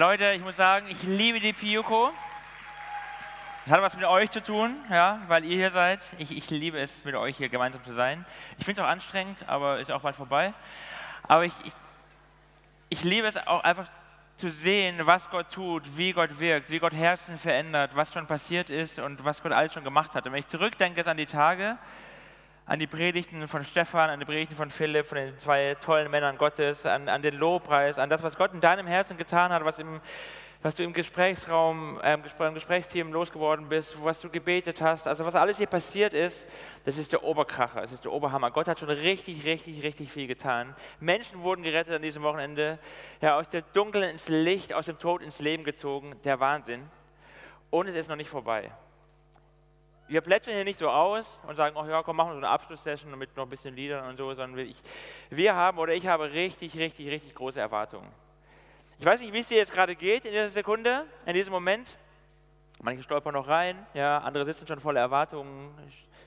Leute, ich muss sagen, ich liebe die Piyuko. Das hat was mit euch zu tun, ja, weil ihr hier seid. Ich, ich liebe es, mit euch hier gemeinsam zu sein. Ich finde es auch anstrengend, aber ist auch bald vorbei. Aber ich, ich, ich liebe es auch einfach zu sehen, was Gott tut, wie Gott wirkt, wie Gott Herzen verändert, was schon passiert ist und was Gott alles schon gemacht hat. Und wenn ich zurückdenke an die Tage, an die Predigten von Stefan, an die Predigten von Philipp, von den zwei tollen Männern Gottes, an, an den Lobpreis, an das, was Gott in deinem Herzen getan hat, was, im, was du im Gesprächsraum, äh, im Gesprächsteam losgeworden bist, was du gebetet hast, also was alles hier passiert ist, das ist der Oberkracher, das ist der Oberhammer. Gott hat schon richtig, richtig, richtig viel getan. Menschen wurden gerettet an diesem Wochenende, ja, aus der Dunkeln ins Licht, aus dem Tod ins Leben gezogen, der Wahnsinn. Und es ist noch nicht vorbei. Wir plätschern hier nicht so aus und sagen, oh ja, komm, machen wir so eine Abschlusssession mit noch ein bisschen Liedern und so, sondern ich, wir haben oder ich habe richtig, richtig, richtig große Erwartungen. Ich weiß nicht, wie es dir jetzt gerade geht in dieser Sekunde, in diesem Moment. Manche stolpern noch rein, ja, andere sitzen schon voller Erwartungen,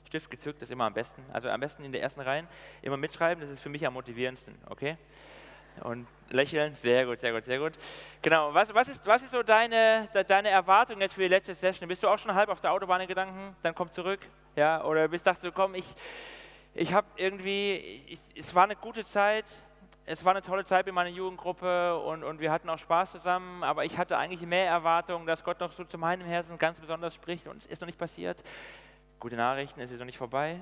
Stift gezückt, ist immer am besten. Also am besten in der ersten Reihe immer mitschreiben, das ist für mich am motivierendsten, okay? Und lächeln, sehr gut, sehr gut, sehr gut. Genau, was, was, ist, was ist so deine, deine Erwartung jetzt für die letzte Session? Bist du auch schon halb auf der Autobahn in Gedanken, dann komm zurück? Ja, oder bist dachtest du, komm, ich, ich habe irgendwie, ich, es war eine gute Zeit, es war eine tolle Zeit in meiner Jugendgruppe und, und wir hatten auch Spaß zusammen, aber ich hatte eigentlich mehr Erwartungen, dass Gott noch so zu meinem Herzen ganz besonders spricht und es ist noch nicht passiert. Gute Nachrichten, es ist noch nicht vorbei.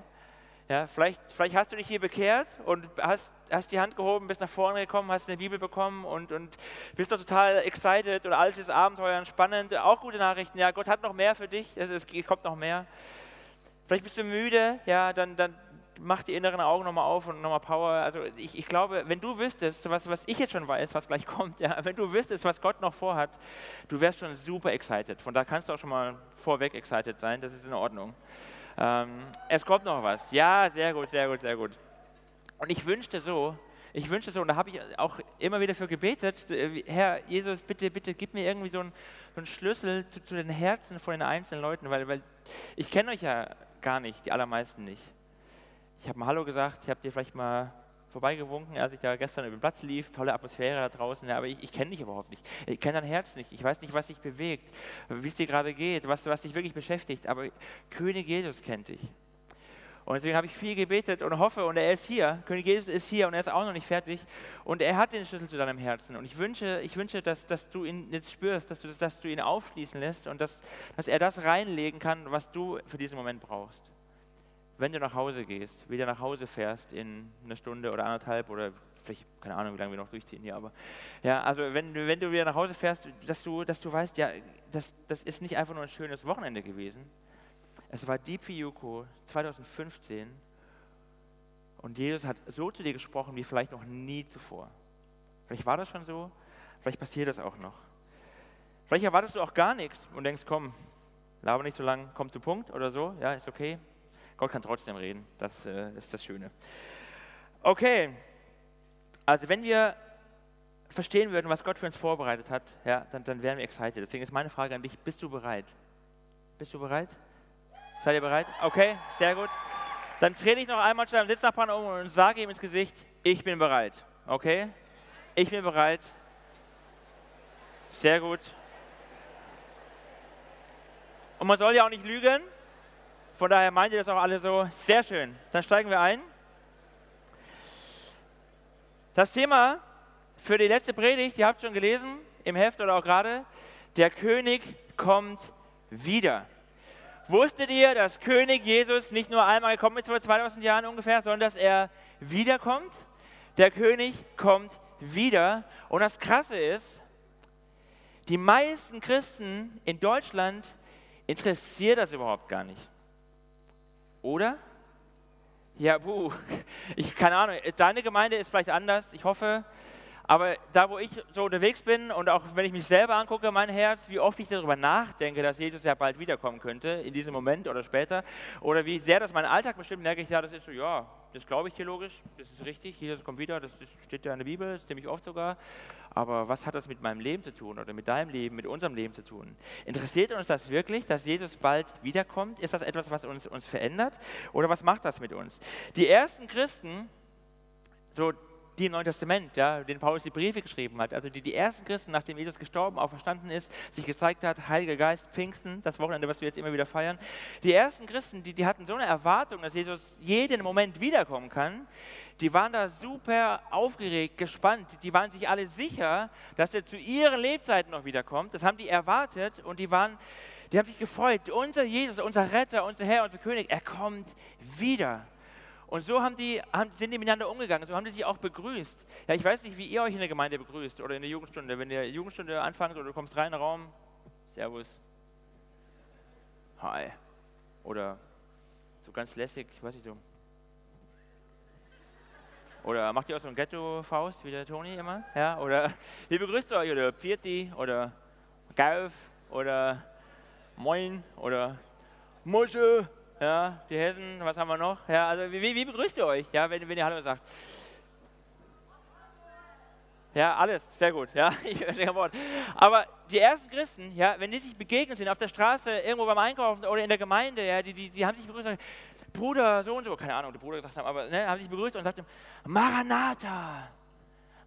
Ja, vielleicht, vielleicht hast du dich hier bekehrt und hast, hast die Hand gehoben, bist nach vorne gekommen, hast eine Bibel bekommen und, und bist doch total excited und alles ist Abenteuer und spannend. Auch gute Nachrichten, ja, Gott hat noch mehr für dich, es, es kommt noch mehr. Vielleicht bist du müde, ja, dann, dann mach die inneren Augen nochmal auf und nochmal Power. Also ich, ich glaube, wenn du wüsstest, was, was ich jetzt schon weiß, was gleich kommt, ja, wenn du wüsstest, was Gott noch vorhat, du wärst schon super excited. Von da kannst du auch schon mal vorweg excited sein, das ist in Ordnung. Ähm, es kommt noch was. Ja, sehr gut, sehr gut, sehr gut. Und ich wünschte so, ich wünschte so, und da habe ich auch immer wieder für gebetet, äh, Herr Jesus, bitte, bitte gib mir irgendwie so einen, so einen Schlüssel zu, zu, den Herzen von den einzelnen Leuten, weil, weil ich kenne euch ja gar nicht, die allermeisten nicht. Ich habe mal Hallo gesagt, ich habe dir vielleicht mal vorbeigewunken, als ich da gestern über den Platz lief, tolle Atmosphäre da draußen, ja, aber ich, ich kenne dich überhaupt nicht. Ich kenne dein Herz nicht. Ich weiß nicht, was dich bewegt, wie es dir gerade geht, was, was dich wirklich beschäftigt. Aber König Jesus kennt dich. Und deswegen habe ich viel gebetet und hoffe, und er ist hier. König Jesus ist hier und er ist auch noch nicht fertig. Und er hat den Schlüssel zu deinem Herzen. Und ich wünsche, ich wünsche dass, dass du ihn jetzt spürst, dass du, dass du ihn aufschließen lässt und dass, dass er das reinlegen kann, was du für diesen Moment brauchst wenn du nach Hause gehst, wieder nach Hause fährst in einer Stunde oder anderthalb oder vielleicht, keine Ahnung, wie lange wir noch durchziehen hier, aber ja, also wenn wenn du wieder nach Hause fährst, dass du, dass du weißt, ja, das, das ist nicht einfach nur ein schönes Wochenende gewesen. Es war Deep Yuko 2015 und Jesus hat so zu dir gesprochen wie vielleicht noch nie zuvor. Vielleicht war das schon so, vielleicht passiert das auch noch. Vielleicht erwartest du auch gar nichts und denkst, komm, laber nicht so lang, komm zum Punkt oder so, ja, ist okay, Gott kann trotzdem reden. Das äh, ist das Schöne. Okay, also wenn wir verstehen würden, was Gott für uns vorbereitet hat, ja, dann, dann wären wir excited. Deswegen ist meine Frage an dich, bist du bereit? Bist du bereit? Seid ihr bereit? Okay, sehr gut. Dann dreh dich noch einmal zu deinem Sitznachbarn um und sage ihm ins Gesicht, ich bin bereit. Okay? Ich bin bereit. Sehr gut. Und man soll ja auch nicht lügen. Von daher meint ihr das auch alle so. Sehr schön. Dann steigen wir ein. Das Thema für die letzte Predigt, ihr habt schon gelesen, im Heft oder auch gerade, der König kommt wieder. Wusstet ihr, dass König Jesus nicht nur einmal gekommen ist vor 2000 Jahren ungefähr, sondern dass er wiederkommt? Der König kommt wieder. Und das Krasse ist, die meisten Christen in Deutschland interessiert das überhaupt gar nicht. Oder? Ja, buh. Ich keine Ahnung. Deine Gemeinde ist vielleicht anders. Ich hoffe. Aber da, wo ich so unterwegs bin und auch wenn ich mich selber angucke, mein Herz, wie oft ich darüber nachdenke, dass Jesus ja bald wiederkommen könnte, in diesem Moment oder später, oder wie sehr das meinen Alltag bestimmt, merke ich, ja, das ist so, ja, das glaube ich theologisch, das ist richtig, Jesus kommt wieder, das, das steht ja in der Bibel, ziemlich oft sogar. Aber was hat das mit meinem Leben zu tun oder mit deinem Leben, mit unserem Leben zu tun? Interessiert uns das wirklich, dass Jesus bald wiederkommt? Ist das etwas, was uns, uns verändert? Oder was macht das mit uns? Die ersten Christen, so die im Neuen Testament, ja, den Paulus die Briefe geschrieben hat, also die, die ersten Christen, nachdem Jesus gestorben, auch verstanden ist, sich gezeigt hat, Heiliger Geist, Pfingsten, das Wochenende, was wir jetzt immer wieder feiern. Die ersten Christen, die, die hatten so eine Erwartung, dass Jesus jeden Moment wiederkommen kann, die waren da super aufgeregt, gespannt, die waren sich alle sicher, dass er zu ihren Lebzeiten noch wiederkommt. Das haben die erwartet und die waren, die haben sich gefreut. Unser Jesus, unser Retter, unser Herr, unser König, er kommt wieder. Und so haben die, haben, sind die miteinander umgegangen, so haben die sich auch begrüßt. Ja, ich weiß nicht, wie ihr euch in der Gemeinde begrüßt oder in der Jugendstunde. Wenn ihr Jugendstunde anfangt oder du kommst rein in den Raum, Servus, Hi. Oder so ganz lässig, ich weiß nicht so. Oder macht ihr auch so ein Ghetto-Faust wie der Toni immer? Ja, oder wie begrüßt ihr euch? Oder Pfirti oder Gauf oder Moin oder Musche ja, die Hessen, was haben wir noch? Ja, also wie, wie begrüßt ihr euch, ja, wenn, wenn ihr Hallo sagt? Ja, alles, sehr gut, ja, ich. Aber die ersten Christen, ja, wenn die sich begegnet sind auf der Straße, irgendwo beim Einkaufen oder in der Gemeinde, ja, die, die, die haben sich begrüßt und gesagt, Bruder, so und so, keine Ahnung, der Bruder gesagt haben, aber ne, haben sich begrüßt und sagten, Maranatha.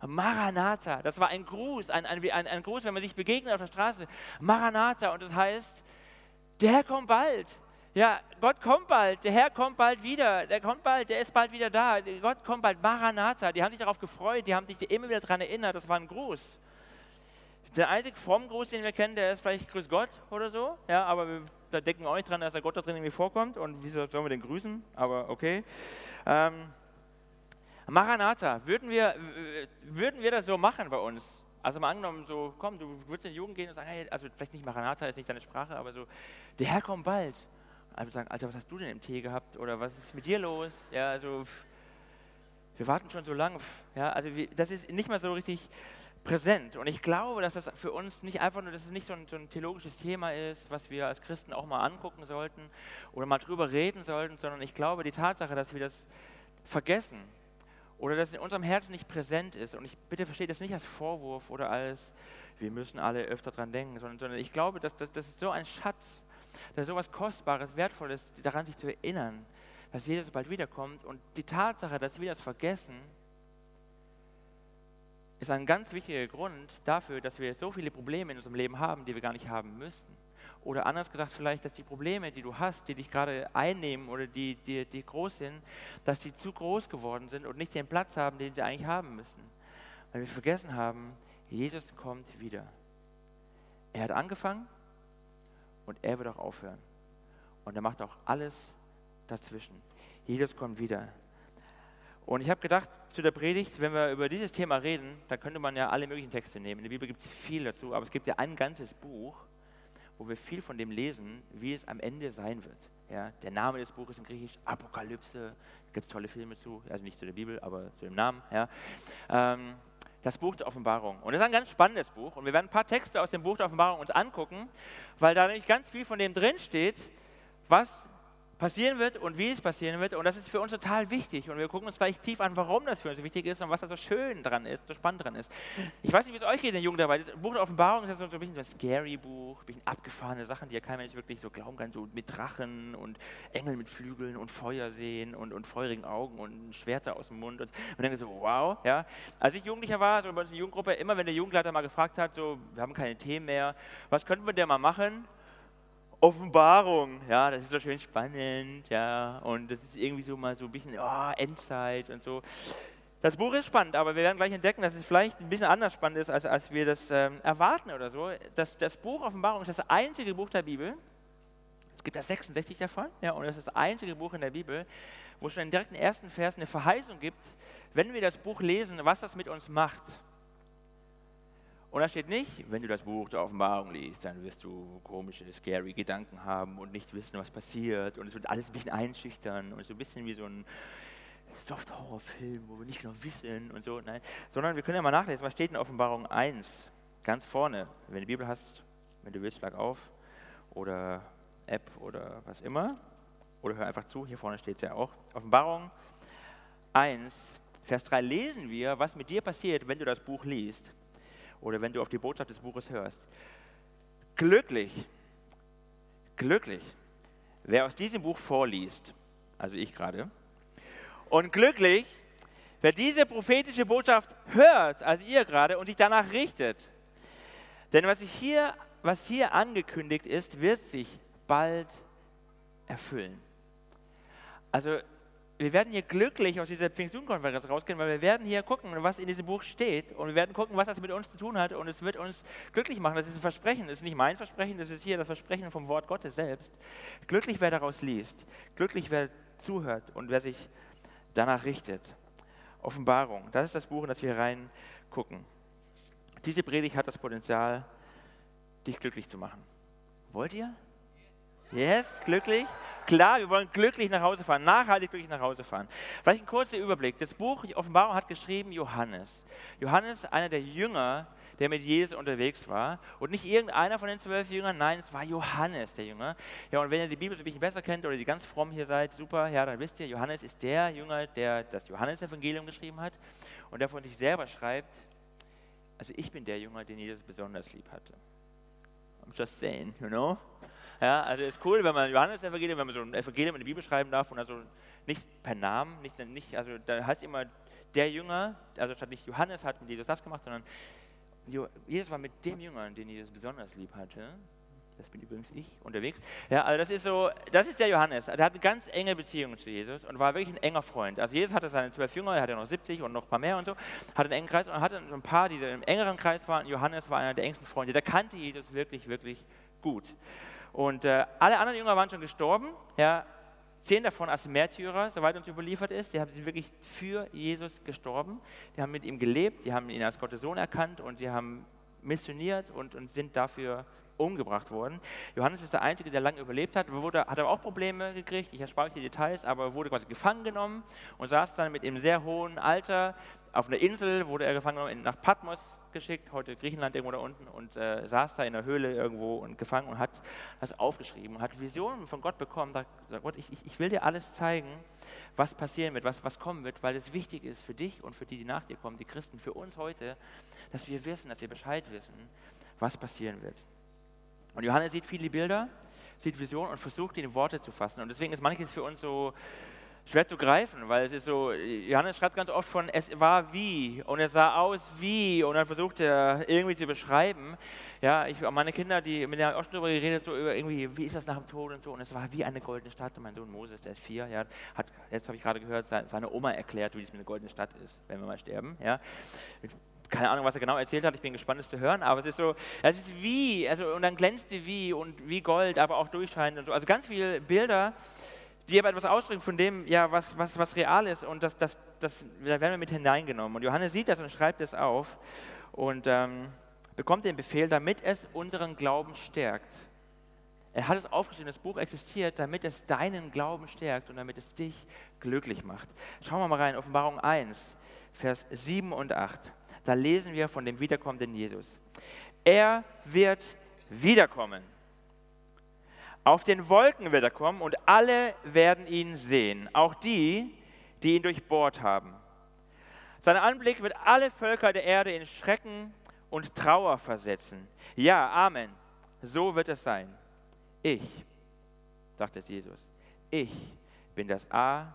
Maranatha, das war ein Gruß, ein, ein, ein, ein Gruß, wenn man sich begegnet auf der Straße. Maranatha, und das heißt, der Herr kommt bald. Ja, Gott kommt bald, der Herr kommt bald wieder, der kommt bald, der ist bald wieder da. Gott kommt bald, Maranatha. Die haben sich darauf gefreut, die haben sich immer wieder daran erinnert, das war ein Gruß. Der einzige fromme Gruß, den wir kennen, der ist vielleicht Grüß Gott oder so. Ja, aber wir, da denken nicht dran, dass der Gott da drin irgendwie vorkommt. Und wieso sollen wir den grüßen? Aber okay. Ähm, Maranatha, würden wir, würden wir das so machen bei uns? Also mal angenommen, so, komm, du würdest in die Jugend gehen und sagen, hey, also vielleicht nicht Maranatha, ist nicht deine Sprache, aber so, der Herr kommt bald. Alle sagen, Alter, was hast du denn im Tee gehabt? Oder was ist mit dir los? Ja, also wir warten schon so lange. Ja, also wir, das ist nicht mal so richtig präsent. Und ich glaube, dass das für uns nicht einfach nur, dass es nicht so ein, so ein, theologisches Thema ist, was wir als Christen auch mal angucken sollten oder mal drüber reden sollten, sondern ich glaube, die Tatsache, dass wir das vergessen oder dass es in unserem Herzen nicht präsent ist, und ich bitte verstehe das nicht als Vorwurf oder als, wir müssen alle öfter dran denken, sondern, sondern ich glaube, dass, das ist so ein Schatz, da ist so etwas Kostbares, Wertvolles, daran sich zu erinnern, dass Jesus bald wiederkommt. Und die Tatsache, dass wir das vergessen, ist ein ganz wichtiger Grund dafür, dass wir so viele Probleme in unserem Leben haben, die wir gar nicht haben müssten. Oder anders gesagt, vielleicht, dass die Probleme, die du hast, die dich gerade einnehmen oder die, die, die groß sind, dass die zu groß geworden sind und nicht den Platz haben, den sie eigentlich haben müssen. Weil wir vergessen haben, Jesus kommt wieder. Er hat angefangen und er wird auch aufhören. Und er macht auch alles dazwischen. Jesus kommt wieder. Und ich habe gedacht, zu der Predigt, wenn wir über dieses Thema reden, da könnte man ja alle möglichen Texte nehmen. In der Bibel gibt es viel dazu, aber es gibt ja ein ganzes Buch, wo wir viel von dem lesen, wie es am Ende sein wird. Ja, der Name des Buches in Griechisch, Apokalypse, da gibt es tolle Filme zu, also nicht zu der Bibel, aber zu dem Namen. Ja. Ähm, das Buch der Offenbarung. Und das ist ein ganz spannendes Buch. Und wir werden ein paar Texte aus dem Buch der Offenbarung uns angucken, weil da nämlich ganz viel von dem drin steht, was passieren wird und wie es passieren wird. Und das ist für uns total wichtig. Und wir gucken uns gleich tief an, warum das für uns so wichtig ist und was da so schön dran ist, so spannend dran ist. Ich weiß nicht, wie es euch geht in der Jugendarbeit. Das Buch der Offenbarung ist so ein bisschen so ein scary Buch, ein bisschen abgefahrene Sachen, die ja kein Mensch wirklich so glauben kann, so mit Drachen und Engel mit Flügeln und Feuer sehen und, und feurigen Augen und Schwerter aus dem Mund. Und man denkt so, wow, ja. Als ich Jugendlicher war, so bei uns in der Jugendgruppe, immer wenn der Jugendleiter mal gefragt hat, so, wir haben keine Themen mehr, was könnten wir denn mal machen? Offenbarung, ja, das ist so schön spannend, ja, und das ist irgendwie so mal so ein bisschen oh, Endzeit und so. Das Buch ist spannend, aber wir werden gleich entdecken, dass es vielleicht ein bisschen anders spannend ist, als, als wir das ähm, erwarten oder so. Das, das Buch Offenbarung ist das einzige Buch der Bibel, es gibt da 66 davon, ja, und es ist das einzige Buch in der Bibel, wo schon in den direkten ersten Vers eine Verheißung gibt, wenn wir das Buch lesen, was das mit uns macht. Und da steht nicht, wenn du das Buch der Offenbarung liest, dann wirst du komische, scary Gedanken haben und nicht wissen, was passiert. Und es wird alles ein bisschen einschüchtern und so ein bisschen wie so ein Soft-Horror-Film, wo wir nicht genau wissen und so. Nein, sondern wir können ja mal nachlesen, was steht in Offenbarung 1, ganz vorne. Wenn du die Bibel hast, wenn du willst, schlag auf oder App oder was immer. Oder hör einfach zu, hier vorne steht es ja auch. Offenbarung 1, Vers 3 lesen wir, was mit dir passiert, wenn du das Buch liest oder wenn du auf die Botschaft des Buches hörst. Glücklich, glücklich, wer aus diesem Buch vorliest, also ich gerade, und glücklich, wer diese prophetische Botschaft hört, als ihr gerade, und sich danach richtet. Denn was hier, was hier angekündigt ist, wird sich bald erfüllen. Also wir werden hier glücklich aus dieser Pfingstjugendkonferenz rausgehen, weil wir werden hier gucken, was in diesem Buch steht und wir werden gucken, was das mit uns zu tun hat und es wird uns glücklich machen. Das ist ein Versprechen, das ist nicht mein Versprechen, das ist hier das Versprechen vom Wort Gottes selbst. Glücklich, wer daraus liest, glücklich, wer zuhört und wer sich danach richtet. Offenbarung, das ist das Buch, in das wir reingucken. Diese Predigt hat das Potenzial, dich glücklich zu machen. Wollt ihr? Yes, glücklich? Klar, wir wollen glücklich nach Hause fahren, nachhaltig glücklich nach Hause fahren. Vielleicht ein kurzer Überblick. Das Buch Offenbarung hat geschrieben Johannes. Johannes, einer der Jünger, der mit Jesus unterwegs war. Und nicht irgendeiner von den zwölf Jüngern, nein, es war Johannes, der Jünger. Ja, und wenn ihr die Bibel ein bisschen besser kennt oder die ganz fromm hier seid, super, ja, dann wisst ihr, Johannes ist der Jünger, der das Johannesevangelium geschrieben hat und der von sich selber schreibt, also ich bin der Jünger, den Jesus besonders lieb hatte. I'm just saying, you know? Ja, also ist cool, wenn man Johannes-Evangelium, wenn man so ein Evangelium in die Bibel schreiben darf und also nicht per Namen, nicht, nicht, also da heißt immer der Jünger, also statt nicht Johannes hat mit Jesus das gemacht, sondern Jesus war mit dem Jünger, den Jesus besonders lieb hatte. Das bin übrigens ich unterwegs. Ja, also das ist so, das ist der Johannes. Der hat eine ganz enge Beziehung zu Jesus und war wirklich ein enger Freund. Also Jesus hatte seine zwölf Jünger, er hatte noch 70 und noch ein paar mehr und so, hatte einen engen Kreis und hatte so ein paar, die im engeren Kreis waren. Johannes war einer der engsten Freunde. Der kannte Jesus wirklich, wirklich gut. Und äh, alle anderen Jünger waren schon gestorben. Ja, zehn davon als Märtyrer, soweit uns überliefert ist. Die haben sich wirklich für Jesus gestorben. Die haben mit ihm gelebt, die haben ihn als Gottes Sohn erkannt und die haben missioniert und, und sind dafür umgebracht worden. Johannes ist der Einzige, der lange überlebt hat, wurde, hat aber auch Probleme gekriegt, ich erspare euch die Details, aber wurde quasi gefangen genommen und saß dann mit einem sehr hohen Alter auf einer Insel, wurde er gefangen genommen nach Patmos geschickt, heute Griechenland irgendwo da unten, und äh, saß da in der Höhle irgendwo und gefangen und hat das aufgeschrieben hat Visionen von Gott bekommen. Sagt Gott, ich, ich will dir alles zeigen, was passieren wird, was, was kommen wird, weil es wichtig ist für dich und für die, die nach dir kommen, die Christen, für uns heute, dass wir wissen, dass wir Bescheid wissen, was passieren wird. Und Johannes sieht viele Bilder, sieht Visionen und versucht, die in Worte zu fassen. Und deswegen ist manches für uns so schwer zu greifen, weil es ist so, Johannes schreibt ganz oft von, es war wie und es sah aus wie und dann versucht er irgendwie zu beschreiben. Ja, ich, meine Kinder, die, mit denen habe auch schon darüber geredet, so über irgendwie, wie ist das nach dem Tod und so. Und es war wie eine goldene Stadt. Und mein Sohn Moses, der ist vier, ja, hat, jetzt habe ich gerade gehört, seine Oma erklärt, wie es mit einer goldenen Stadt ist, wenn wir mal sterben, ja. Keine Ahnung, was er genau erzählt hat, ich bin gespannt, es zu hören, aber es ist so, es ist wie, also und dann glänzte wie und wie Gold, aber auch durchscheinend und so, also ganz viele Bilder, die aber etwas ausdrücken von dem, ja, was, was, was real ist und das, das, das, da werden wir mit hineingenommen. Und Johannes sieht das und schreibt es auf und ähm, bekommt den Befehl, damit es unseren Glauben stärkt. Er hat es aufgeschrieben, das Buch existiert, damit es deinen Glauben stärkt und damit es dich glücklich macht. Schauen wir mal rein, Offenbarung 1, Vers 7 und 8. Da lesen wir von dem wiederkommenden Jesus. Er wird wiederkommen auf den Wolken wird er kommen und alle werden ihn sehen, auch die, die ihn durchbohrt haben. Sein Anblick wird alle Völker der Erde in Schrecken und Trauer versetzen. Ja, Amen. So wird es sein. Ich, sagt es Jesus, ich bin das A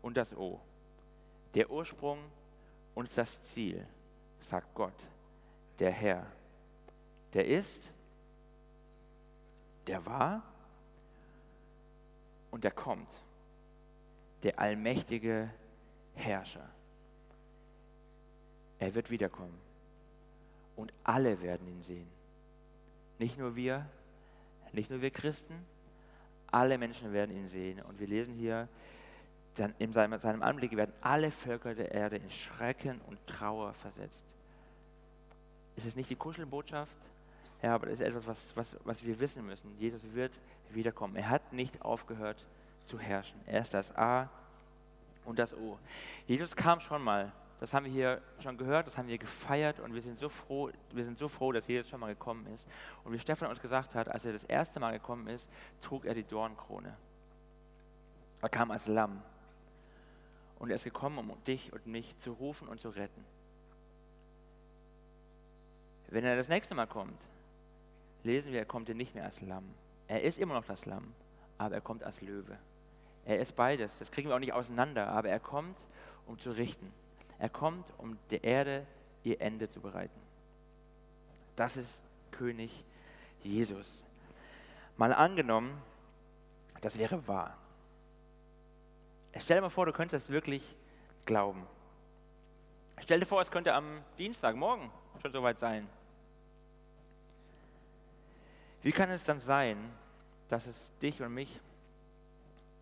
und das O, der Ursprung und das Ziel, sagt Gott, der Herr. Der ist, der war und er kommt. Der allmächtige Herrscher. Er wird wiederkommen. Und alle werden ihn sehen. Nicht nur wir, nicht nur wir Christen, alle Menschen werden ihn sehen. Und wir lesen hier, in seinem, seinem Anblick werden alle Völker der Erde in Schrecken und Trauer versetzt. Ist es nicht die Kuschelbotschaft? Ja, aber das ist etwas, was, was, was wir wissen müssen. Jesus wird wiederkommen. Er hat nicht aufgehört zu herrschen. Er ist das A und das O. Jesus kam schon mal. Das haben wir hier schon gehört, das haben wir gefeiert und wir sind so froh, wir sind so froh, dass Jesus schon mal gekommen ist. Und wie Stefan uns gesagt hat, als er das erste Mal gekommen ist, trug er die Dornkrone. Er kam als Lamm. Und er ist gekommen, um dich und mich zu rufen und zu retten. Wenn er das nächste Mal kommt, lesen wir, er kommt nicht mehr als Lamm. Er ist immer noch das Lamm, aber er kommt als Löwe. Er ist beides. Das kriegen wir auch nicht auseinander, aber er kommt, um zu richten. Er kommt, um der Erde ihr Ende zu bereiten. Das ist König Jesus. Mal angenommen, das wäre wahr. Stell dir mal vor, du könntest das wirklich glauben. Stell dir vor, es könnte am Dienstag, morgen schon soweit sein. Wie kann es dann sein, dass es dich und mich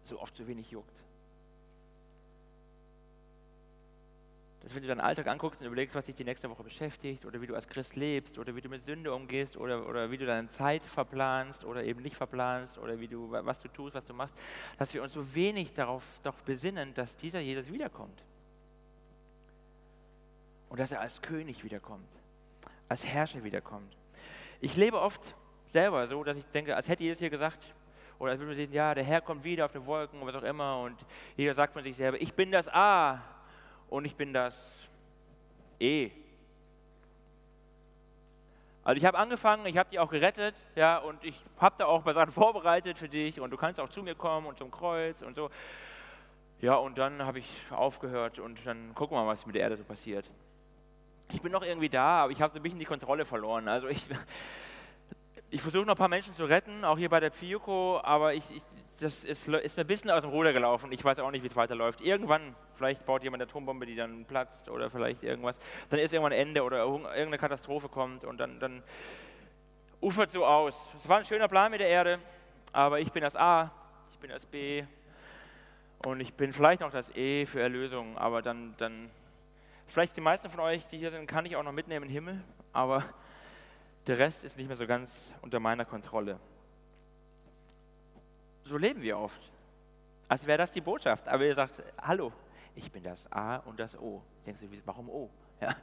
so oft so wenig juckt? Dass wenn du deinen Alltag anguckst und überlegst, was dich die nächste Woche beschäftigt oder wie du als Christ lebst oder wie du mit Sünde umgehst oder, oder wie du deine Zeit verplanst oder eben nicht verplanst oder wie du, was du tust, was du machst, dass wir uns so wenig darauf, darauf besinnen, dass dieser Jesus wiederkommt. Und dass er als König wiederkommt, als Herrscher wiederkommt. Ich lebe oft selber so, dass ich denke, als hätte Jesus hier gesagt, oder als würde man sehen, ja, der Herr kommt wieder auf den Wolken was auch immer und jeder sagt von sich selber, ich bin das A und ich bin das E. Also ich habe angefangen, ich habe dich auch gerettet, ja, und ich habe da auch ein paar Sachen vorbereitet für dich und du kannst auch zu mir kommen und zum Kreuz und so. Ja, und dann habe ich aufgehört und dann gucken wir mal, was mit der Erde so passiert. Ich bin noch irgendwie da, aber ich habe so ein bisschen die Kontrolle verloren. Also ich, ich versuche noch ein paar Menschen zu retten, auch hier bei der Piyuko, aber ich, ich, das ist, ist, mir ein bisschen aus dem Ruder gelaufen. Ich weiß auch nicht, wie es weiterläuft. Irgendwann, vielleicht baut jemand eine Atombombe, die dann platzt oder vielleicht irgendwas. Dann ist irgendwann ein Ende oder irgendeine Katastrophe kommt und dann, dann ufert so aus. Es war ein schöner Plan mit der Erde, aber ich bin das A, ich bin das B und ich bin vielleicht noch das E für Erlösung, aber dann, dann vielleicht die meisten von euch, die hier sind, kann ich auch noch mitnehmen in den Himmel, aber der Rest ist nicht mehr so ganz unter meiner Kontrolle. So leben wir oft. Als wäre das die Botschaft. Aber ihr sagt, hallo, ich bin das A und das O. Denkst du, warum O? Ja,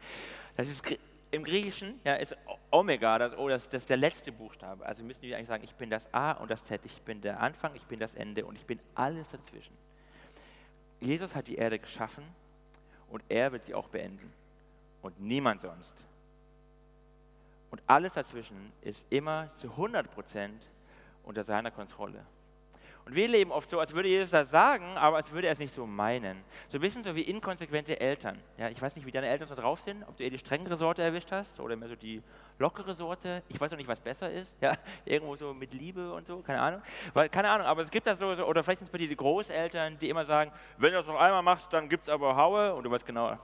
das ist im Griechischen ja, ist Omega, das O, das, das ist der letzte Buchstabe. Also müssen wir eigentlich sagen, ich bin das A und das Z, ich bin der Anfang, ich bin das Ende und ich bin alles dazwischen. Jesus hat die Erde geschaffen und er wird sie auch beenden. Und niemand sonst. Und alles dazwischen ist immer zu 100 Prozent unter seiner Kontrolle. Und wir leben oft so, als würde Jesus das sagen, aber als würde er es nicht so meinen. So ein bisschen so wie inkonsequente Eltern. Ja, ich weiß nicht, wie deine Eltern so drauf sind, ob du eher die strengere Sorte erwischt hast oder mehr so die lockere Sorte. Ich weiß auch nicht, was besser ist. Ja, irgendwo so mit Liebe und so, keine Ahnung. Weil, keine Ahnung, aber es gibt das so, so oder vielleicht sind es bei dir die Großeltern, die immer sagen, wenn du das noch einmal machst, dann gibt es aber Haue und du weißt genau,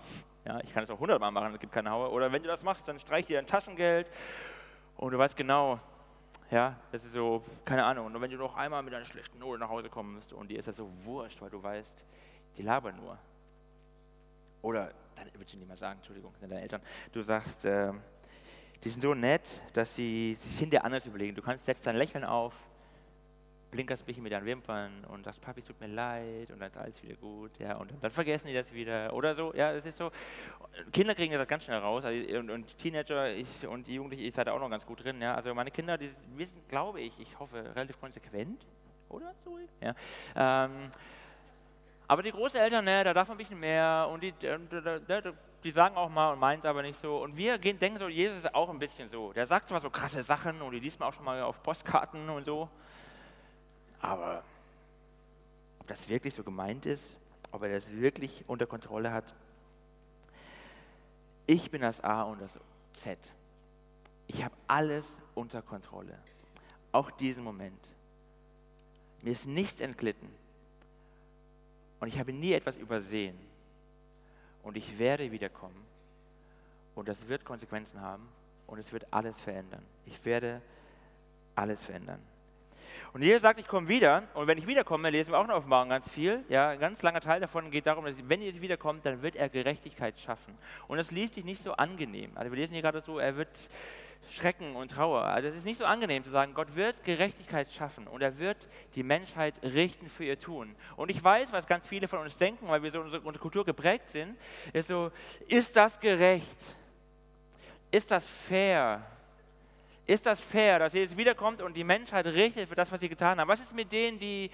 ja, ich kann es auch hundertmal machen, es gibt keine Haue. Oder wenn du das machst, dann streich dir dein Taschengeld und du weißt genau, ja, das ist so, keine Ahnung. Und wenn du noch einmal mit einer schlechten Note nach Hause kommst und dir ist das so wurscht, weil du weißt, die labern nur. Oder, dann willst du nicht mehr sagen, Entschuldigung, sind deine Eltern. Du sagst, äh, die sind so nett, dass sie sich hinterher anders überlegen. Du kannst, setzt dein Lächeln auf, blinkerst ein bisschen mit deinen Wimpern und sagst, Papi, es tut mir leid und dann ist alles wieder gut, ja, und dann vergessen die das wieder oder so, ja, das ist so. Kinder kriegen das ganz schnell raus also, und, und, Teenager ich, und die Jugendlichen, ich seid auch noch ganz gut drin, ja, also meine Kinder, die wissen, glaube ich, ich hoffe, relativ konsequent, oder so, ja, ähm, aber die Großeltern, ne, da darf man ein bisschen mehr und die, die sagen auch mal und meinen es aber nicht so. Und wir gehen, denken so, Jesus ist auch ein bisschen so. Der sagt zwar so krasse Sachen und die liest man auch schon mal auf Postkarten und so. Aber ob das wirklich so gemeint ist, ob er das wirklich unter Kontrolle hat, ich bin das A und das Z. Ich habe alles unter Kontrolle. Auch diesen Moment. Mir ist nichts entglitten. Und ich habe nie etwas übersehen. Und ich werde wiederkommen. Und das wird Konsequenzen haben. Und es wird alles verändern. Ich werde alles verändern. Und Jesus sagt, ich komme wieder. Und wenn ich wiederkomme, lesen wir auch noch auf Morgen ganz viel. Ja, ein ganz langer Teil davon geht darum, dass wenn Jesus wiederkommt, dann wird er Gerechtigkeit schaffen. Und das liest sich nicht so angenehm. Also wir lesen hier gerade so, er wird Schrecken und Trauer. Also es ist nicht so angenehm zu sagen, Gott wird Gerechtigkeit schaffen und er wird die Menschheit richten für ihr Tun. Und ich weiß, was ganz viele von uns denken, weil wir so unsere, unsere Kultur geprägt sind, ist so, ist das gerecht? Ist das fair? Ist das fair, dass Jesus wiederkommt und die Menschheit richtet für das, was sie getan haben? Was ist mit denen, die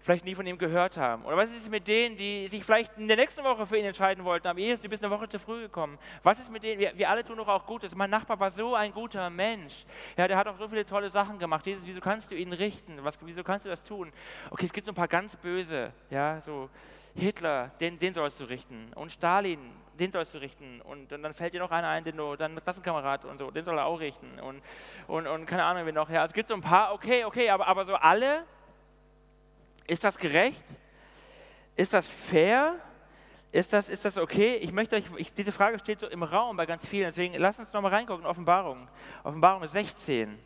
vielleicht nie von ihm gehört haben? Oder was ist mit denen, die sich vielleicht in der nächsten Woche für ihn entscheiden wollten, aber Jesus, du bist eine Woche zu früh gekommen? Was ist mit denen? Wir, wir alle tun doch auch Gutes. Mein Nachbar war so ein guter Mensch. Ja, der hat auch so viele tolle Sachen gemacht. Jesus, wieso kannst du ihn richten? Was, wieso kannst du das tun? Okay, es gibt so ein paar ganz böse, ja, so Hitler, den, den sollst du richten. Und Stalin, den sollst du richten. Und, und, dann fällt dir noch einer ein, den du, dein Klassenkamerad und so, den soll er auch richten. Und, und, und keine Ahnung, wie noch. Ja, es gibt so ein paar, okay, okay, aber, aber so alle, ist das gerecht? Ist das fair? Ist das, ist das okay? Ich möchte euch, ich, diese Frage steht so im Raum bei ganz vielen, deswegen lasst uns nochmal reingucken, Offenbarung. Offenbarung 16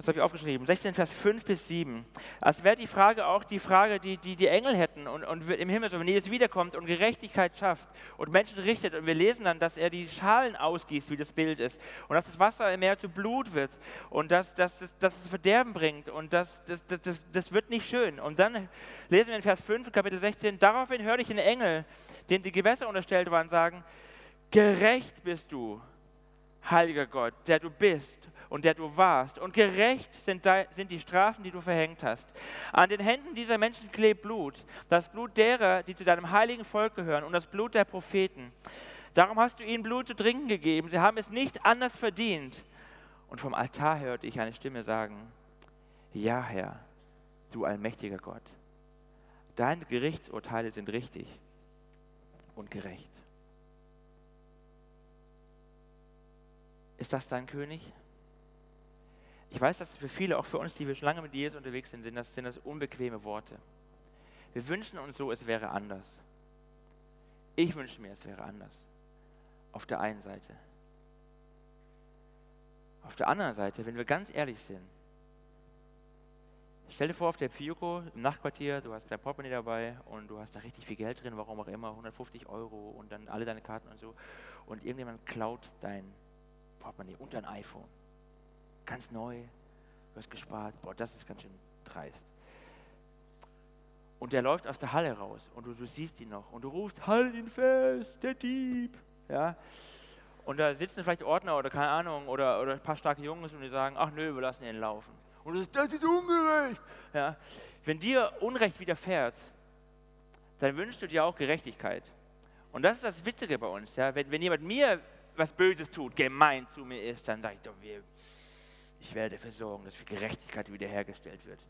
was habe ich aufgeschrieben? 16, Vers 5 bis 7. Als wäre die Frage auch die Frage, die die, die Engel hätten und, und im Himmel, wenn Jesus wiederkommt und Gerechtigkeit schafft und Menschen richtet und wir lesen dann, dass er die Schalen ausgießt, wie das Bild ist und dass das Wasser im Meer zu Blut wird und dass, dass, dass, dass es Verderben bringt und das, das, das, das, das wird nicht schön. Und dann lesen wir in Vers 5, Kapitel 16, daraufhin hörte ich einen Engel, dem die Gewässer unterstellt waren, sagen, gerecht bist du, heiliger Gott, der du bist und der du warst. Und gerecht sind, die Strafen, die du verhängt hast. An den Händen dieser Menschen klebt Blut, das Blut derer, die zu deinem heiligen Volk gehören und das Blut der Propheten. Darum hast du ihnen Blut zu trinken gegeben. Sie haben es nicht anders verdient. Und vom Altar hörte ich eine Stimme sagen, ja Herr, du allmächtiger Gott, deine Gerichtsurteile sind richtig und gerecht. Ist das dein König? Ich weiß, dass für viele, auch für uns, die wir schon lange mit Jesus unterwegs sind, sind das, sind das unbequeme Worte. Wir wünschen uns so, es wäre anders. Ich wünsche mir, es wäre anders. Auf der einen Seite. Auf der anderen Seite, wenn wir ganz ehrlich sind, stell dir vor, auf der Fiuko im Nachtquartier, du hast dein Portemonnaie dabei und du hast da richtig viel Geld drin, warum auch immer, 150 Euro und dann alle deine Karten und so. Und irgendjemand klaut dein Portemonnaie und dein iPhone ganz neu, du hast gespart, boah, das ist ganz schön dreist. Und der läuft aus der Halle raus und du, du siehst ihn noch und du rufst, halt ihn fest, der Dieb. Ja? Und da sitzen vielleicht Ordner oder keine Ahnung oder, oder ein paar starke Jungs und die sagen, ach nö, wir lassen ihn laufen. Und du sagst, das ist ungerecht. Ja? Wenn dir Unrecht widerfährt, dann wünschst du dir auch Gerechtigkeit. Und das ist das Witzige bei uns. Ja? Wenn, wenn jemand mir was Böses tut, gemein zu mir ist, dann sage ich doch, wir, ich werde dafür sorgen, dass für Gerechtigkeit wiederhergestellt wird.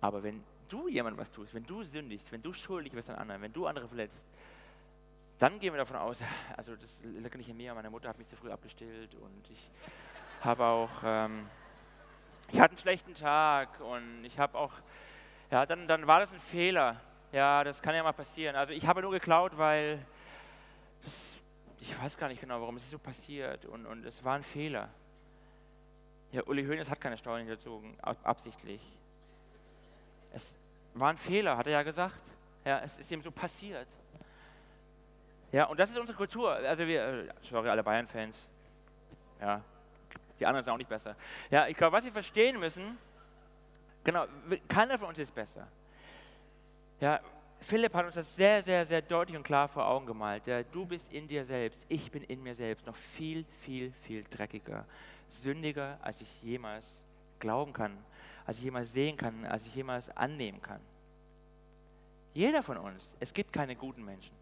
Aber wenn du jemandem was tust, wenn du sündigst, wenn du schuldig bist an anderen, wenn du andere verletzt, dann gehen wir davon aus, also das liegt nicht in mir, meine Mutter hat mich zu früh abgestillt und ich habe auch, ähm, ich hatte einen schlechten Tag und ich habe auch, ja, dann, dann war das ein Fehler. Ja, das kann ja mal passieren. Also ich habe nur geklaut, weil das, ich weiß gar nicht genau, warum es so passiert und, und es war ein Fehler. Ja, Uli Hoeneß hat keine Steuern hinterzogen, absichtlich. Es war ein Fehler, hat er ja gesagt. Ja, es ist ihm so passiert. Ja, und das ist unsere Kultur. Also wir, äh, sorry, alle Bayern-Fans. Ja, die anderen sind auch nicht besser. Ja, ich glaube, was wir verstehen müssen, genau, keiner von uns ist besser. Ja, Philipp hat uns das sehr, sehr, sehr deutlich und klar vor Augen gemalt. Ja, du bist in dir selbst, ich bin in mir selbst noch viel, viel, viel dreckiger sündiger, als ich jemals glauben kann, als ich jemals sehen kann, als ich jemals annehmen kann. Jeder von uns, es gibt keine guten Menschen.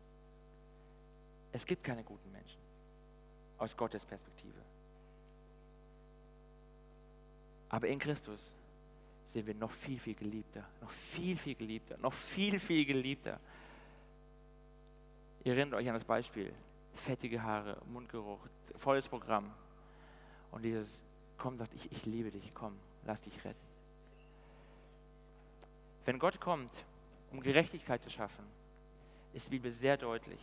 Es gibt keine guten Menschen aus Gottes Perspektive. Aber in Christus sind wir noch viel, viel geliebter, noch viel, viel geliebter, noch viel, viel geliebter. Ihr erinnert euch an das Beispiel. Fettige Haare, Mundgeruch, volles Programm. Und dieses, komm, sagt, ich, ich liebe dich, komm, lass dich retten. Wenn Gott kommt, um Gerechtigkeit zu schaffen, ist die Bibel sehr deutlich.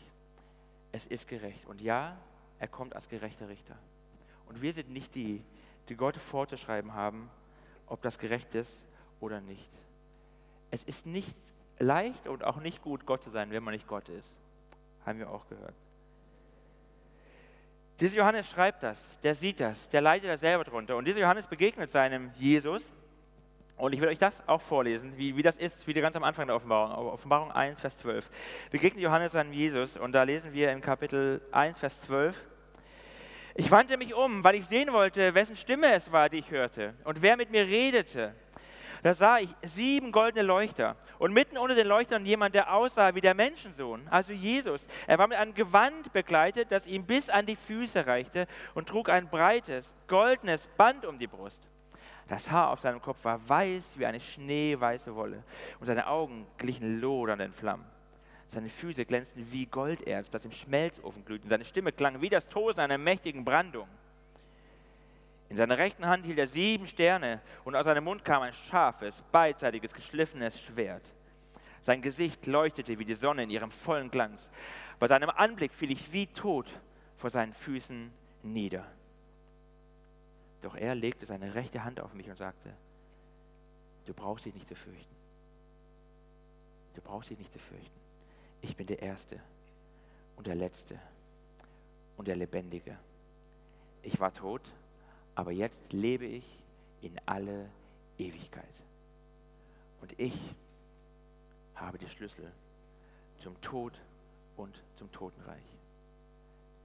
Es ist gerecht. Und ja, er kommt als gerechter Richter. Und wir sind nicht die, die Gott vorzuschreiben haben, ob das gerecht ist oder nicht. Es ist nicht leicht und auch nicht gut, Gott zu sein, wenn man nicht Gott ist. Haben wir auch gehört. Dieser Johannes schreibt das, der sieht das, der leidet da selber drunter. Und dieser Johannes begegnet seinem Jesus. Und ich will euch das auch vorlesen, wie, wie das ist, wie ganz am Anfang der Offenbarung, Offenbarung 1, Vers 12. Begegnet Johannes seinem Jesus und da lesen wir in Kapitel 1, Vers 12. Ich wandte mich um, weil ich sehen wollte, wessen Stimme es war, die ich hörte und wer mit mir redete. Da sah ich sieben goldene Leuchter und mitten unter den Leuchtern jemand, der aussah wie der Menschensohn, also Jesus. Er war mit einem Gewand begleitet, das ihm bis an die Füße reichte und trug ein breites, goldenes Band um die Brust. Das Haar auf seinem Kopf war weiß wie eine schneeweiße Wolle und seine Augen glichen lodernden Flammen. Seine Füße glänzten wie Golderz, das im Schmelzofen glüht, und seine Stimme klang wie das Tosen einer mächtigen Brandung. In seiner rechten Hand hielt er sieben Sterne und aus seinem Mund kam ein scharfes, beidseitiges, geschliffenes Schwert. Sein Gesicht leuchtete wie die Sonne in ihrem vollen Glanz. Bei seinem Anblick fiel ich wie tot vor seinen Füßen nieder. Doch er legte seine rechte Hand auf mich und sagte, du brauchst dich nicht zu fürchten. Du brauchst dich nicht zu fürchten. Ich bin der Erste und der Letzte und der Lebendige. Ich war tot, aber jetzt lebe ich in alle Ewigkeit. Und ich habe die Schlüssel zum Tod und zum Totenreich.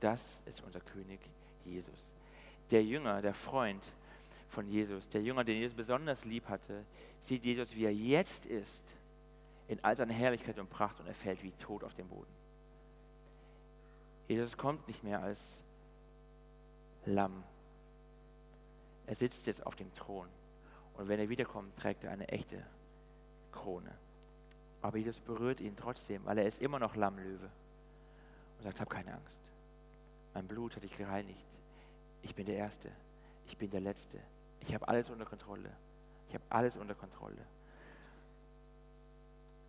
Das ist unser König Jesus. Der Jünger, der Freund von Jesus, der Jünger, den Jesus besonders lieb hatte, sieht Jesus, wie er jetzt ist, in all seiner Herrlichkeit und Pracht und er fällt wie tot auf den Boden. Jesus kommt nicht mehr als Lamm. Er sitzt jetzt auf dem Thron. Und wenn er wiederkommt, trägt er eine echte Krone. Aber Jesus berührt ihn trotzdem, weil er ist immer noch Lammlöwe. Und sagt, hab keine Angst. Mein Blut hat dich gereinigt. Ich bin der Erste. Ich bin der Letzte. Ich habe alles unter Kontrolle. Ich habe alles unter Kontrolle.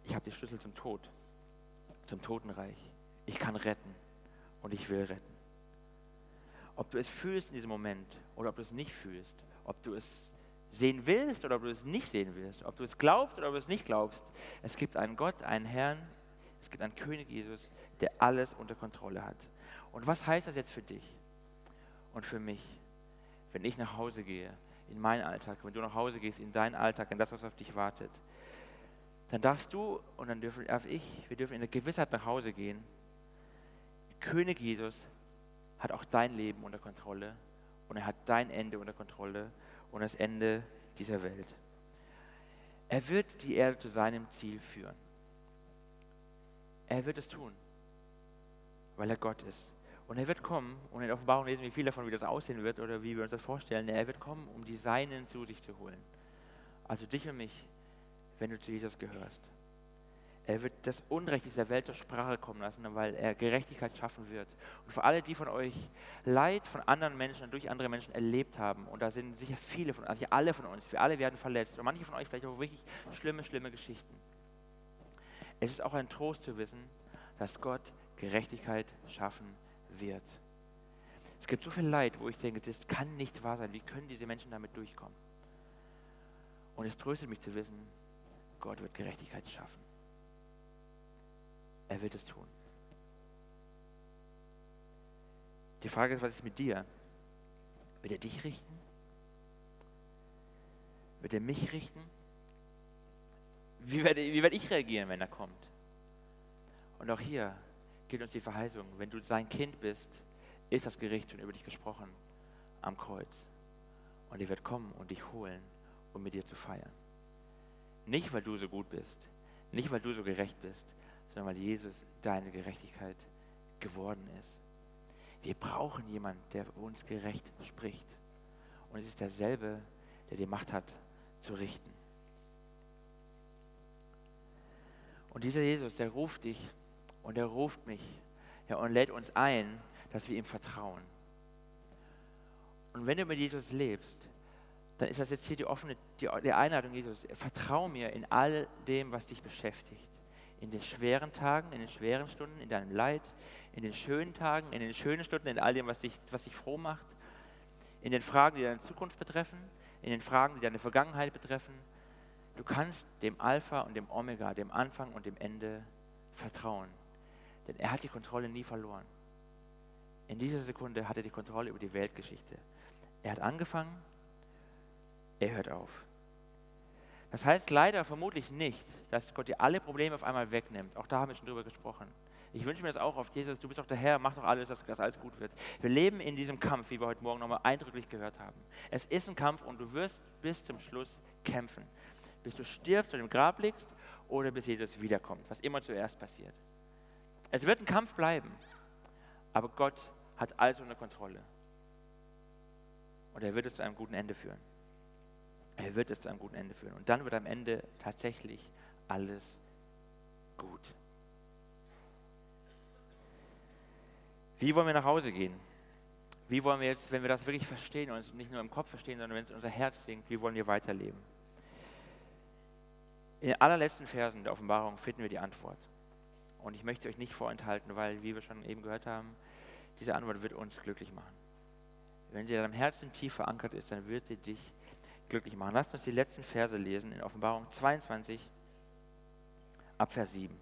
Ich habe die Schlüssel zum Tod, zum Totenreich. Ich kann retten und ich will retten. Ob du es fühlst in diesem Moment oder ob du es nicht fühlst, ob du es sehen willst oder ob du es nicht sehen willst, ob du es glaubst oder ob du es nicht glaubst, es gibt einen Gott, einen Herrn, es gibt einen König Jesus, der alles unter Kontrolle hat. Und was heißt das jetzt für dich und für mich, wenn ich nach Hause gehe, in meinen Alltag, wenn du nach Hause gehst, in deinen Alltag, in das, was auf dich wartet? Dann darfst du und dann dürfen, darf ich, wir dürfen in der Gewissheit nach Hause gehen. König Jesus hat auch dein Leben unter Kontrolle und er hat dein Ende unter Kontrolle und das Ende dieser Welt. Er wird die Erde zu seinem Ziel führen. Er wird es tun, weil er Gott ist. Und er wird kommen, und in der Offenbarung lesen wir viel davon, wie das aussehen wird oder wie wir uns das vorstellen. Er wird kommen, um die Seinen zu sich zu holen. Also dich und mich, wenn du zu Jesus gehörst. Er wird das Unrecht dieser Welt zur Sprache kommen lassen, weil er Gerechtigkeit schaffen wird. Und für alle, die von euch Leid von anderen Menschen und durch andere Menschen erlebt haben, und da sind sicher viele von uns, also alle von uns, wir alle werden verletzt, und manche von euch vielleicht auch wirklich schlimme, schlimme Geschichten. Es ist auch ein Trost zu wissen, dass Gott Gerechtigkeit schaffen wird. Es gibt so viel Leid, wo ich denke, das kann nicht wahr sein. Wie können diese Menschen damit durchkommen? Und es tröstet mich zu wissen, Gott wird Gerechtigkeit schaffen. Er wird es tun. Die Frage ist, was ist mit dir? Wird er dich richten? Wird er mich richten? Wie werde, wie werde ich reagieren, wenn er kommt? Und auch hier gilt uns die Verheißung, wenn du sein Kind bist, ist das Gericht schon über dich gesprochen am Kreuz. Und er wird kommen und dich holen, um mit dir zu feiern. Nicht, weil du so gut bist, nicht, weil du so gerecht bist, sondern weil Jesus deine Gerechtigkeit geworden ist. Wir brauchen jemanden, der uns gerecht spricht. Und es ist derselbe, der die Macht hat, zu richten. Und dieser Jesus, der ruft dich und er ruft mich ja, und lädt uns ein, dass wir ihm vertrauen. Und wenn du mit Jesus lebst, dann ist das jetzt hier die offene die, die Einladung Jesus. Vertrau mir in all dem, was dich beschäftigt in den schweren Tagen, in den schweren Stunden, in deinem Leid, in den schönen Tagen, in den schönen Stunden, in all dem, was dich, was dich froh macht, in den Fragen, die deine Zukunft betreffen, in den Fragen, die deine Vergangenheit betreffen. Du kannst dem Alpha und dem Omega, dem Anfang und dem Ende vertrauen. Denn er hat die Kontrolle nie verloren. In dieser Sekunde hat er die Kontrolle über die Weltgeschichte. Er hat angefangen, er hört auf. Das heißt leider vermutlich nicht, dass Gott dir alle Probleme auf einmal wegnimmt. Auch da haben wir schon drüber gesprochen. Ich wünsche mir das auch auf Jesus, du bist doch der Herr, mach doch alles, dass, dass alles gut wird. Wir leben in diesem Kampf, wie wir heute Morgen nochmal eindrücklich gehört haben. Es ist ein Kampf und du wirst bis zum Schluss kämpfen. Bis du stirbst und im Grab liegst oder bis Jesus wiederkommt, was immer zuerst passiert. Es wird ein Kampf bleiben, aber Gott hat alles unter Kontrolle. Und er wird es zu einem guten Ende führen. Er wird es zu einem guten Ende führen. Und dann wird am Ende tatsächlich alles gut. Wie wollen wir nach Hause gehen? Wie wollen wir jetzt, wenn wir das wirklich verstehen und nicht nur im Kopf verstehen, sondern wenn es unser Herz sinkt, wie wollen wir weiterleben? In den allerletzten Versen der Offenbarung finden wir die Antwort. Und ich möchte euch nicht vorenthalten, weil, wie wir schon eben gehört haben, diese Antwort wird uns glücklich machen. Wenn sie in deinem Herzen tief verankert ist, dann wird sie dich glücklich machen. Lasst uns die letzten Verse lesen in Offenbarung 22 ab Vers 7.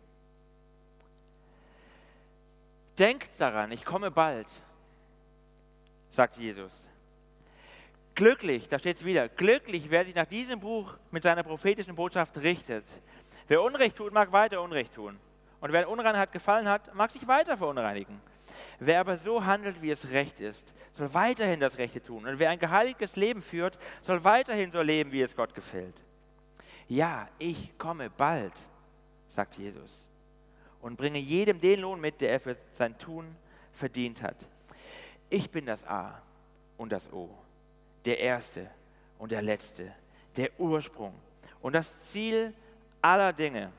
Denkt daran, ich komme bald, sagt Jesus. Glücklich, da steht es wieder, glücklich, wer sich nach diesem Buch mit seiner prophetischen Botschaft richtet. Wer Unrecht tut, mag weiter Unrecht tun. Und wer Unreinheit gefallen hat, mag sich weiter verunreinigen. Wer aber so handelt, wie es recht ist, soll weiterhin das Rechte tun. Und wer ein geheiligtes Leben führt, soll weiterhin so leben, wie es Gott gefällt. Ja, ich komme bald, sagt Jesus, und bringe jedem den Lohn mit, der er für sein Tun verdient hat. Ich bin das A und das O, der Erste und der Letzte, der Ursprung und das Ziel aller Dinge.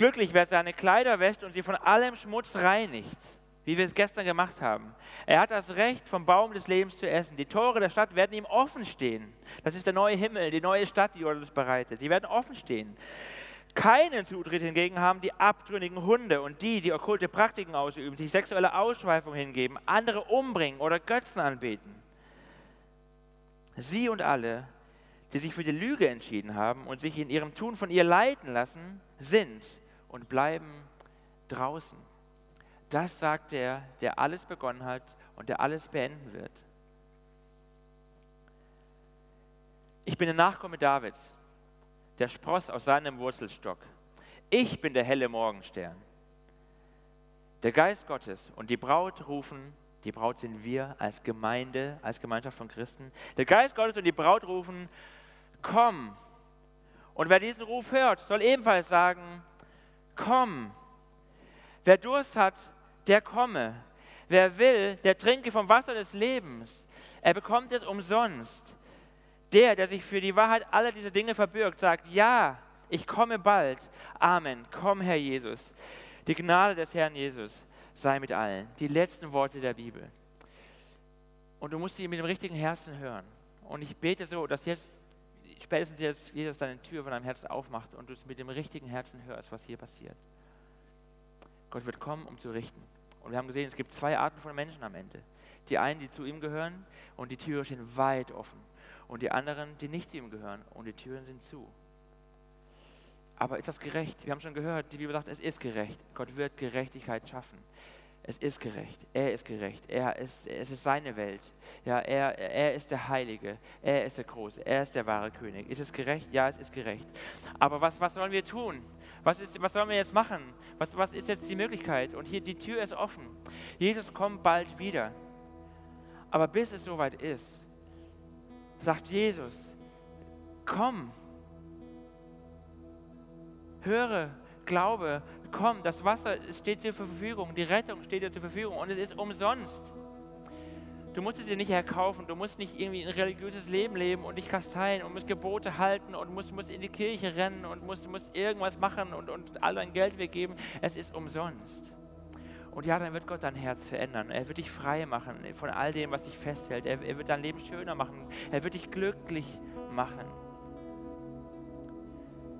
Glücklich, wer seine Kleider wäscht und sie von allem Schmutz reinigt, wie wir es gestern gemacht haben. Er hat das Recht, vom Baum des Lebens zu essen. Die Tore der Stadt werden ihm offen stehen. Das ist der neue Himmel, die neue Stadt, die uns bereitet. Die werden offen stehen. Keinen Zutritt hingegen haben die abtrünnigen Hunde und die, die okkulte Praktiken ausüben, sich sexuelle Ausschweifung hingeben, andere umbringen oder Götzen anbeten. Sie und alle, die sich für die Lüge entschieden haben und sich in ihrem Tun von ihr leiten lassen, sind und bleiben draußen. Das sagt der, der alles begonnen hat und der alles beenden wird. Ich bin der Nachkomme Davids der Spross aus seinem Wurzelstock. Ich bin der helle Morgenstern. Der Geist Gottes und die Braut rufen, die Braut sind wir als Gemeinde, als Gemeinschaft von Christen. Der Geist Gottes und die Braut rufen, komm. Und wer diesen Ruf hört, soll ebenfalls sagen, komm. Wer Durst hat, der komme. Wer will, der trinke vom Wasser des Lebens. Er bekommt es umsonst. Der, der sich für die Wahrheit aller diese Dinge verbirgt, sagt, ja, ich komme bald. Amen. Komm, Herr Jesus. Die Gnade des Herrn Jesus sei mit allen. Die letzten Worte der Bibel. Und du musst sie mit dem richtigen Herzen hören. Und ich bete so, dass jetzt, spätestens jetzt Jesus deine Tür von deinem Herzen aufmacht und du es mit dem richtigen Herzen hörst, was hier passiert. Gott wird kommen, um zu richten. Und wir haben gesehen, es gibt zwei Arten von Menschen am Ende. Die einen, die zu ihm gehören und die Türe stehen weit offen und die anderen, die nicht zu ihm gehören und die Türen sind zu. Aber ist das gerecht? Wir haben schon gehört, die Bibel sagt, es ist gerecht. Gott wird Gerechtigkeit schaffen. Es ist gerecht. Er ist gerecht. Er ist, es ist seine Welt. Ja, er, er ist der Heilige. Er ist der Große. Er ist der wahre König. Ist es gerecht? Ja, es ist gerecht. Aber was, was sollen wir tun? Was, ist, was sollen wir jetzt machen? Was, was ist jetzt die Möglichkeit? Und hier, die Tür ist offen. Jesus kommt bald wieder. Aber bis es soweit ist, sagt Jesus, komm, höre, glaube, komm, das Wasser steht dir zur Verfügung, die Rettung steht dir zur Verfügung und es ist umsonst. Du musst es dir nicht erkaufen, du musst nicht irgendwie ein religiöses Leben leben und dich kasteien und musst Gebote halten und musst, musst in die Kirche rennen und musst, musst irgendwas machen und, und all dein Geld weggeben. Es ist umsonst. Und ja, dann wird Gott dein Herz verändern. Er wird dich frei machen von all dem, was dich festhält. Er, er wird dein Leben schöner machen. Er wird dich glücklich machen.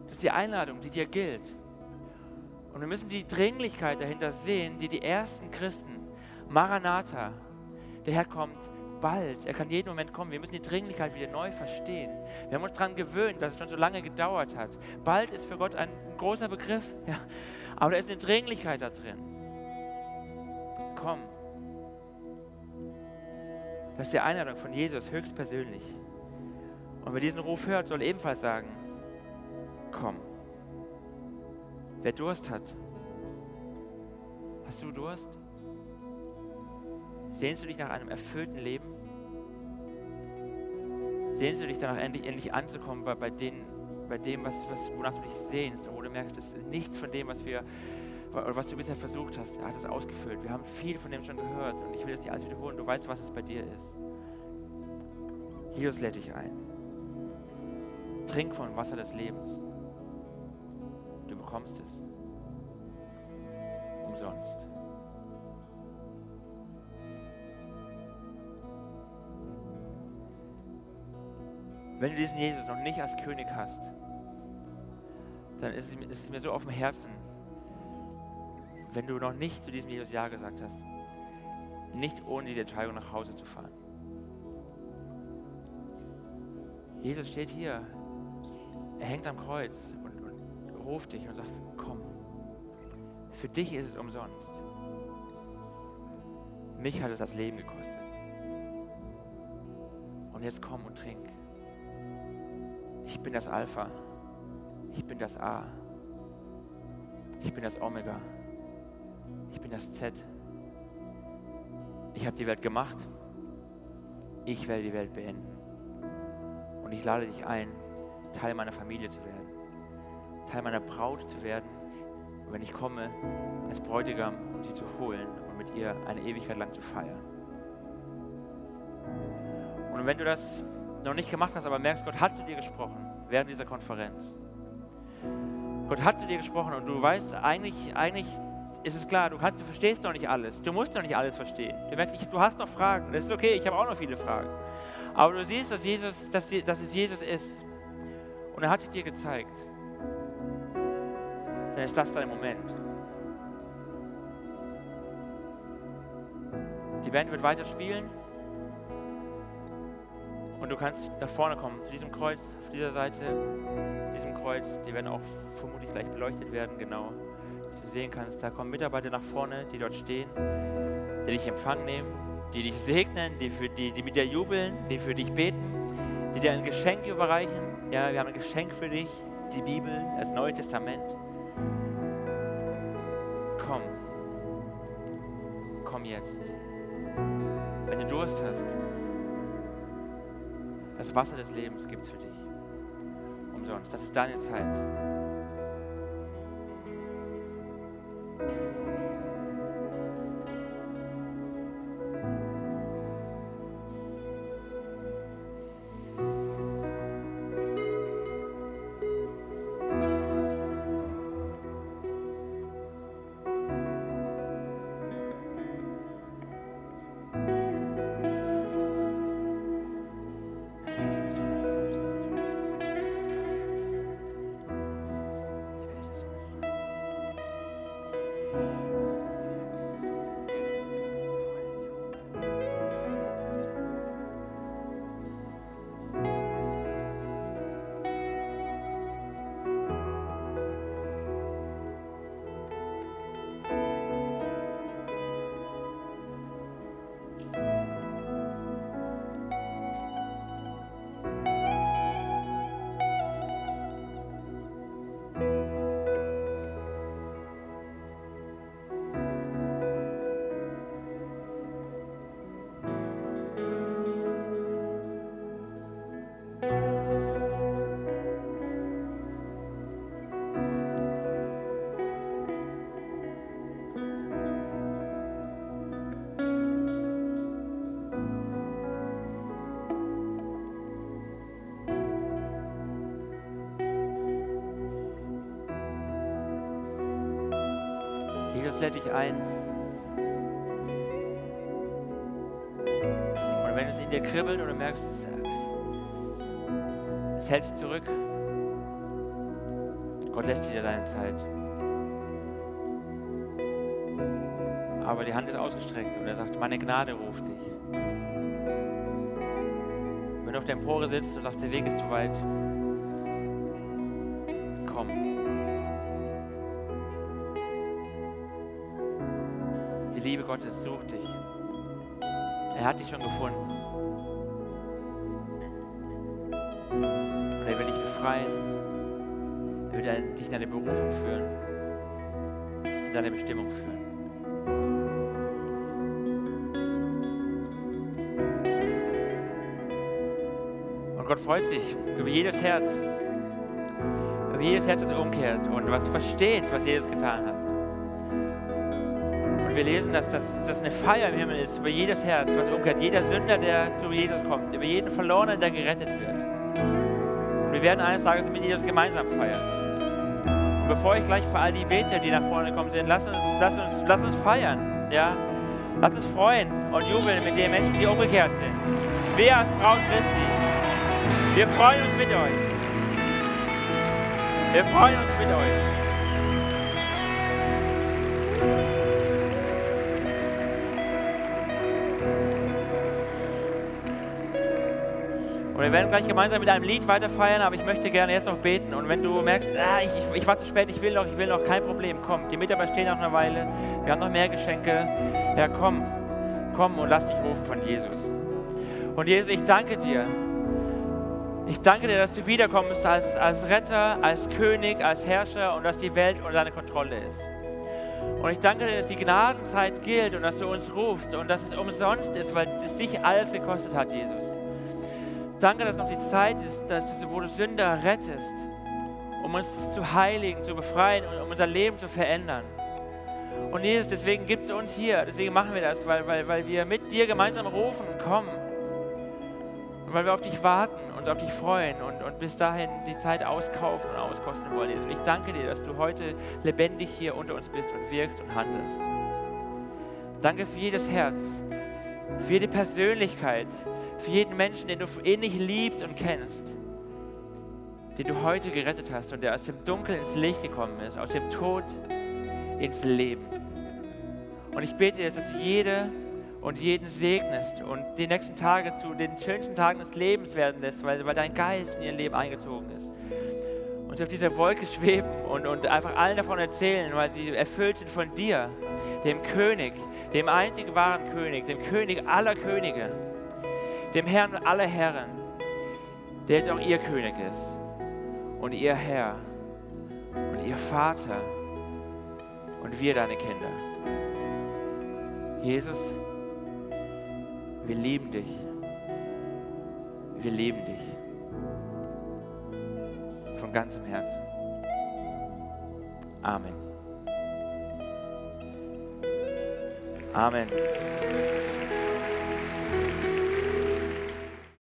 Das ist die Einladung, die dir gilt. Und wir müssen die Dringlichkeit dahinter sehen, die die ersten Christen, Maranatha, der Herr kommt bald, er kann jeden Moment kommen. Wir müssen die Dringlichkeit wieder neu verstehen. Wir haben uns daran gewöhnt, dass es schon so lange gedauert hat. Bald ist für Gott ein großer Begriff, ja. aber da ist eine Dringlichkeit da drin komm. Das ist die Einladung von Jesus höchstpersönlich. Und wer diesen Ruf hört, soll ebenfalls sagen, komm. Wer Durst hat, hast du Durst? Sehnst du dich nach einem erfüllten Leben? Sehnst du dich danach endlich, endlich anzukommen bei, bei, den, bei dem, was, was, wonach du dich sehnst und wo du merkst, das ist nichts von dem, was wir was du bisher versucht hast, hat es ausgefüllt. Wir haben viel von dem schon gehört und ich will das nicht alles wiederholen. Du weißt, was es bei dir ist. Jesus lädt dich ein. Trink vom Wasser des Lebens. Bekommst es. Umsonst. Wenn du diesen Jesus noch nicht als König hast, dann ist es, ist es mir so auf dem Herzen, wenn du noch nicht zu diesem Jesus Ja gesagt hast, nicht ohne diese Entscheidung nach Hause zu fahren. Jesus steht hier, er hängt am Kreuz ruft dich und sagt, komm, für dich ist es umsonst. Mich hat es das Leben gekostet. Und jetzt komm und trink. Ich bin das Alpha. Ich bin das A. Ich bin das Omega. Ich bin das Z. Ich habe die Welt gemacht. Ich werde die Welt beenden. Und ich lade dich ein, Teil meiner Familie zu werden. Teil meiner Braut zu werden. Wenn ich komme, als Bräutigam, um sie zu holen und mit ihr eine Ewigkeit lang zu feiern. Und wenn du das noch nicht gemacht hast, aber merkst, Gott hat zu dir gesprochen während dieser Konferenz. Gott hat zu dir gesprochen und du weißt, eigentlich, eigentlich ist es klar, du, kannst, du verstehst doch nicht alles. Du musst doch nicht alles verstehen. Du merkst, du hast noch Fragen. Das ist okay, ich habe auch noch viele Fragen. Aber du siehst, dass, Jesus, dass, dass es Jesus ist. Und er hat sich dir gezeigt. Dann ist das dein Moment. Die Band wird weiter spielen. Und du kannst nach vorne kommen, zu diesem Kreuz, auf dieser Seite, diesem Kreuz. Die werden auch vermutlich gleich beleuchtet werden, genau sehen kannst, da kommen Mitarbeiter nach vorne, die dort stehen, die dich empfangen nehmen, die dich segnen, die, für, die, die mit dir jubeln, die für dich beten, die dir ein Geschenk überreichen. Ja, wir haben ein Geschenk für dich, die Bibel, das Neue Testament. Komm jetzt. Wenn du Durst hast, das Wasser des Lebens gibt es für dich. Umsonst. Das ist deine Zeit. Lädt dich ein. Und wenn es in dir kribbelt und du merkst, es hält dich zurück, Gott lässt dir deine Zeit. Aber die Hand ist ausgestreckt und er sagt, meine Gnade ruft dich. Wenn du auf der Empore sitzt und sagst, der Weg ist zu weit, Gottes sucht dich. Er hat dich schon gefunden. Und er will dich befreien. Er will dich in deine Berufung führen. In deine Bestimmung führen. Und Gott freut sich über jedes Herz. Über jedes Herz, das umkehrt und was versteht, was Jesus getan hat. Und wir lesen, dass das, dass eine Feier im Himmel ist über jedes Herz, was umkehrt. Jeder Sünder, der zu Jesus kommt, über jeden Verlorenen, der gerettet wird. Und wir werden eines Tages mit das gemeinsam feiern. Und bevor ich gleich für all die Beter, die nach vorne kommen sind, lass uns, lass uns, lass uns feiern. Ja? Lass uns freuen und jubeln mit den Menschen, die umgekehrt sind. Wir als Braut Christi, wir freuen uns mit euch. Wir freuen uns mit euch. Wir werden gleich gemeinsam mit einem Lied weiter feiern, aber ich möchte gerne jetzt noch beten. Und wenn du merkst, ah, ich, ich, ich war zu spät, ich will noch, ich will noch, kein Problem, komm. Die Mitarbeiter stehen noch eine Weile, wir haben noch mehr Geschenke. Ja, komm, komm und lass dich rufen von Jesus. Und Jesus, ich danke dir. Ich danke dir, dass du wiederkommst als, als Retter, als König, als Herrscher und dass die Welt unter deiner Kontrolle ist. Und ich danke dir, dass die Gnadenzeit gilt und dass du uns rufst und dass es umsonst ist, weil es dich alles gekostet hat, Jesus. Danke, dass noch die Zeit ist, dass du, wo du Sünder rettest, um uns zu heiligen, zu befreien und um unser Leben zu verändern. Und Jesus, deswegen gibt es uns hier, deswegen machen wir das, weil, weil, weil wir mit dir gemeinsam rufen und kommen. Und weil wir auf dich warten und auf dich freuen und, und bis dahin die Zeit auskaufen und auskosten wollen. Jesus. Und ich danke dir, dass du heute lebendig hier unter uns bist und wirkst und handelst. Danke für jedes Herz, für jede Persönlichkeit, für jeden Menschen, den du innig liebst und kennst, den du heute gerettet hast und der aus dem Dunkel ins Licht gekommen ist, aus dem Tod ins Leben. Und ich bete jetzt, dass du jede und jeden segnest und die nächsten Tage zu den schönsten Tagen des Lebens werden lässt, weil, weil dein Geist in ihr Leben eingezogen ist. Und sie auf dieser Wolke schweben und, und einfach allen davon erzählen, weil sie erfüllt sind von dir, dem König, dem einzigen wahren König, dem König aller Könige dem Herrn aller Herren, der jetzt auch ihr König ist und ihr Herr und ihr Vater und wir deine Kinder. Jesus, wir lieben dich. Wir lieben dich. Von ganzem Herzen. Amen. Amen.